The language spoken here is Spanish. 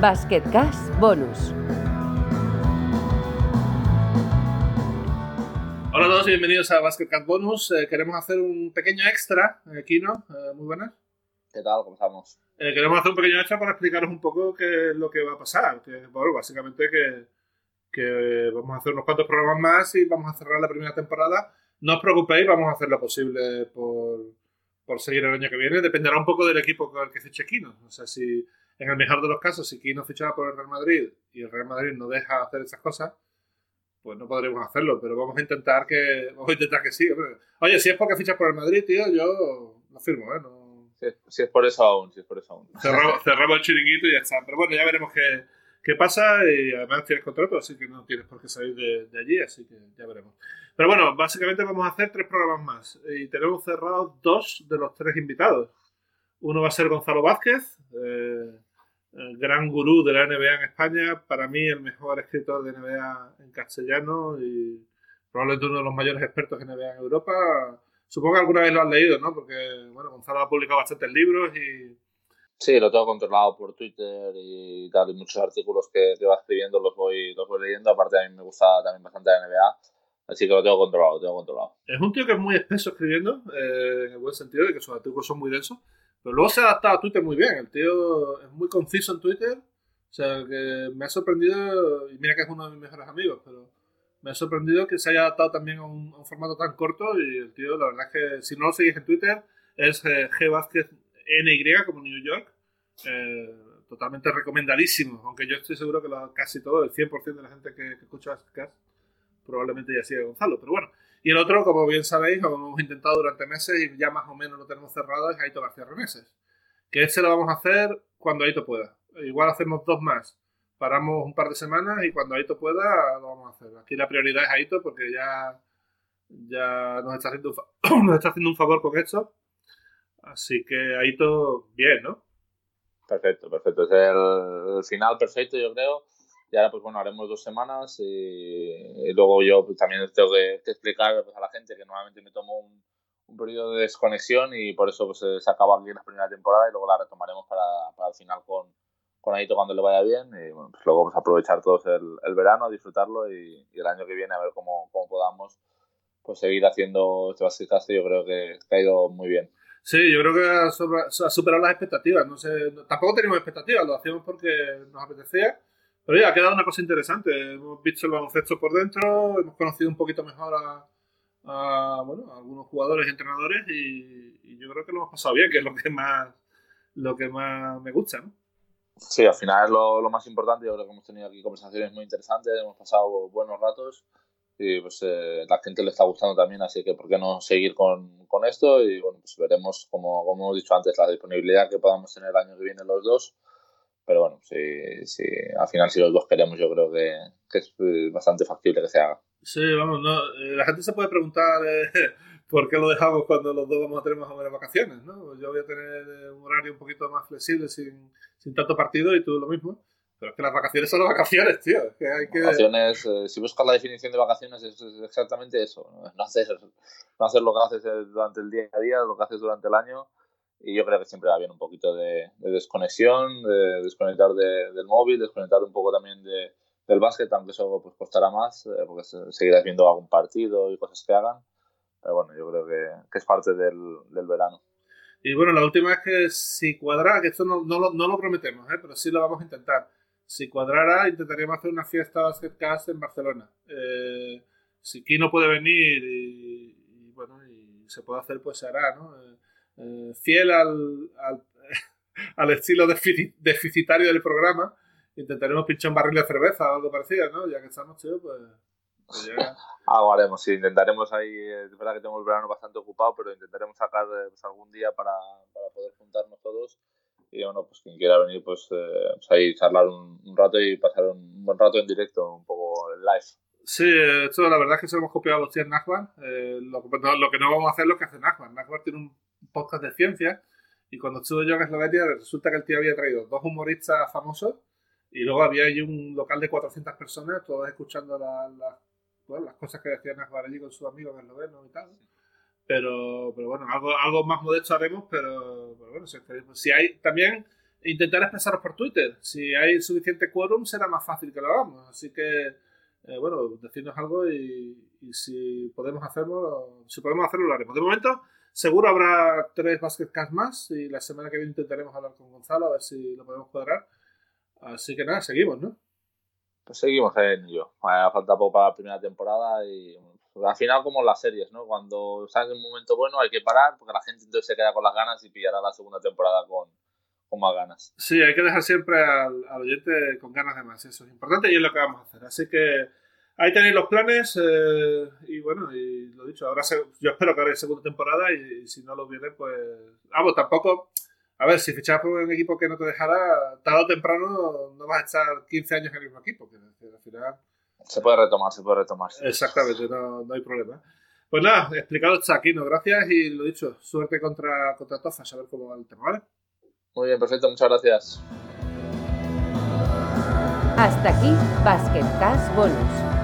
Basketcast Bonus. Hola a todos y bienvenidos a Basketcast Bonus. Eh, queremos hacer un pequeño extra, eh, Kino, eh, muy buenas. ¿Qué tal? ¿Cómo estamos? Eh, queremos hacer un pequeño extra para explicaros un poco qué es lo que va a pasar. Que, bueno, básicamente que, que vamos a hacer unos cuantos programas más y vamos a cerrar la primera temporada. No os preocupéis, vamos a hacer lo posible por, por seguir el año que viene. Dependerá un poco del equipo con el que fiche Kino. O sea, si en el mejor de los casos, si Kino fichaba por el Real Madrid y el Real Madrid no deja hacer esas cosas, pues no podremos hacerlo, pero vamos a intentar que vamos a intentar que sí. hombre. Oye, si es porque fichas por el Madrid, tío, yo no firmo, ¿eh? No, Si es, si es por eso aún, si es por eso aún. cerramos, cerramos el chiringuito y ya está. Pero bueno, ya veremos qué, qué pasa y además tienes contrato, así que no tienes por qué salir de, allí, así que ya veremos. Pero bueno, básicamente vamos a hacer tres programas más y tenemos cerrados dos de los tres invitados. Uno va a ser Gonzalo Vázquez, eh, gran gurú de la NBA en España, para mí el mejor escritor de NBA en castellano y probablemente uno de los mayores expertos en NBA en Europa. Supongo que alguna vez lo has leído, ¿no? Porque, bueno, Gonzalo ha publicado bastantes libros y, Sí, lo tengo controlado por Twitter y tal, y muchos artículos que, que va escribiendo los voy, los voy leyendo. Aparte, a mí me gusta también bastante la NBA, así que lo tengo controlado, lo tengo controlado. Es un tío que es muy espeso escribiendo, eh, en el buen sentido de que sus artículos son muy densos, pero luego se ha adaptado a Twitter muy bien. El tío es muy conciso en Twitter, o sea, que me ha sorprendido, y mira que es uno de mis mejores amigos, pero me ha sorprendido que se haya adaptado también a un, a un formato tan corto y el tío, la verdad es que si no lo seguís en Twitter, es eh, G. Vázquez NY como New York. eh, totalmente recomendadísimo, aunque yo estoy seguro que casi todo, el 100% de la gente que, que escucha Basketcast probablemente ya sigue Gonzalo, pero bueno. Y el otro, como bien sabéis, como hemos intentado durante meses y ya más o menos lo tenemos cerrado, es Aito García Reneses. Que ese lo vamos a hacer cuando Aito pueda. Igual hacemos dos más. Paramos un par de semanas y cuando Aito pueda lo vamos a hacer. Aquí la prioridad es Aito porque ya, ya nos, está haciendo un nos está haciendo un favor con esto. Así que Aito, bien, ¿no? Perfecto, perfecto. Es el, final perfecto, yo creo. Y ahora, pues bueno, haremos dos semanas y, luego yo pues, también tengo que, explicar pues, a la gente que normalmente me tomo un, periodo de desconexión y por eso pues, se acaba aquí la primera temporada y luego la retomaremos para, para el final con, con Aito cuando le vaya bien. Y bueno, pues luego vamos a aprovechar todos el, el verano, disfrutarlo y, el año que viene a ver cómo, cómo podamos pues seguir haciendo este Basketcast. Yo creo que, que ha ido muy bien. Sí, yo creo que ha, superado las expectativas. No sé, tampoco teníamos expectativas, lo hacíamos porque nos apetecía. Pero ya ha quedado una cosa interesante. Hemos visto el baloncesto por dentro, hemos conocido un poquito mejor a, bueno, a algunos jugadores y entrenadores y, y yo creo que lo hemos pasado bien, que es lo que más, lo que más me gusta, ¿no? Sí, al final es lo, lo más importante. Yo creo que hemos tenido aquí conversaciones muy interesantes, hemos pasado buenos ratos y pues eh, la gente le está gustando también, así que por qué no seguir con, con esto y bueno, pues veremos, como, como hemos dicho antes, la disponibilidad que podamos tener el año que viene los dos. Pero bueno, sí, sí, al final si los dos queremos yo creo que, que es eh, bastante factible que se haga. Sí, vamos, no, eh, la gente se puede preguntar eh, por qué lo dejamos cuando los dos vamos a tener más o menos vacaciones, ¿no? Yo voy a tener eh, un horario un poquito más flexible sin, sin tanto partido y tú lo mismo. Pero es que las vacaciones son las vacaciones, tío. Es que hay que... Vacaciones, eh, si buscas la definición de vacaciones, es, es exactamente eso. ¿no? No, hacer, no hacer lo que haces durante el día a día, lo que haces durante el año. Y yo creo que siempre va bien un poquito de, de desconexión, de desconectar de- del móvil, desconectar un poco también de, del básquet, aunque eso pues, costará más, eh, porque se- seguirás viendo algún partido y cosas que hagan. Pero bueno, yo creo que, que es parte del, del verano. Y bueno, la última es que si cuadrara, que esto no, no, lo, no lo prometemos, ¿eh? pero sí lo vamos a intentar. Si cuadrara, intentaríamos hacer una fiesta Basketcast en Barcelona. Eh, si Kino puede venir y, y, bueno, y se puede hacer, pues se hará, ¿no? Eh, eh, fiel al, al, al estilo defici- deficitario del programa, intentaremos pinchar un barril de cerveza o algo parecido, ¿no? Ya que estamos, tío, pues, pues Algo haremos, sí, intentaremos ahí, eh, es verdad que tenemos el verano bastante ocupado, pero intentaremos sacar eh, pues, algún día para, para poder juntarnos todos y bueno, pues quien quiera venir, pues, eh, pues ahí charlar un, un rato y pasar un buen rato en directo, un poco en live. Sí, esto la verdad es que se lo hemos copiado a los tíos Nachbar. Eh, lo, lo que no vamos a hacer es lo que hace Nachbar. Nachbar tiene un podcast de ciencia y cuando estuve yo en Eslovenia resulta que el tío había traído dos humoristas famosos y luego había allí un local de 400 personas, todos escuchando la- las cosas que decía Nachbar allí con sus amigos eslovenos y tal. Pero, pero bueno, algo, algo más modesto haremos, pero, pero bueno, si, si hay también intentar expresaros por Twitter. Si hay suficiente quórum, será más fácil que lo hagamos. Así que, eh, bueno, decirnos algo y, si podemos hacerlo, si podemos hacerlo, lo haremos. De momento, seguro habrá tres Basketcast más y la semana que viene intentaremos hablar con Gonzalo a ver si lo podemos cuadrar. Así que nada, seguimos, ¿no? Pues seguimos en ello. Falta poco para la primera temporada y al final como las series, ¿no? Cuando sale un momento bueno hay que parar porque la gente entonces se queda con las ganas y pillará la segunda temporada con, con más ganas. Sí, hay que dejar siempre al, oyente con ganas de más, eso es importante y es lo que vamos a hacer. Así que ahí tenéis los planes eh, y bueno, y lo dicho, ahora yo espero que haga segunda temporada y, si no lo viene, pues... Vamos, tampoco... A ver, si fichabas por un equipo que no te dejará, tarde o temprano no vas a estar 15 años en el mismo equipo, que al final... Se puede retomar, se puede retomar. Exactamente, no, no hay problema. Pues nada, explicado está aquí, ¿no? Gracias y lo dicho, suerte contra, contra Tofas, a ver cómo va el tema, ¿vale? Muy bien, perfecto, muchas gracias. Hasta aquí Basket Cash Bonus.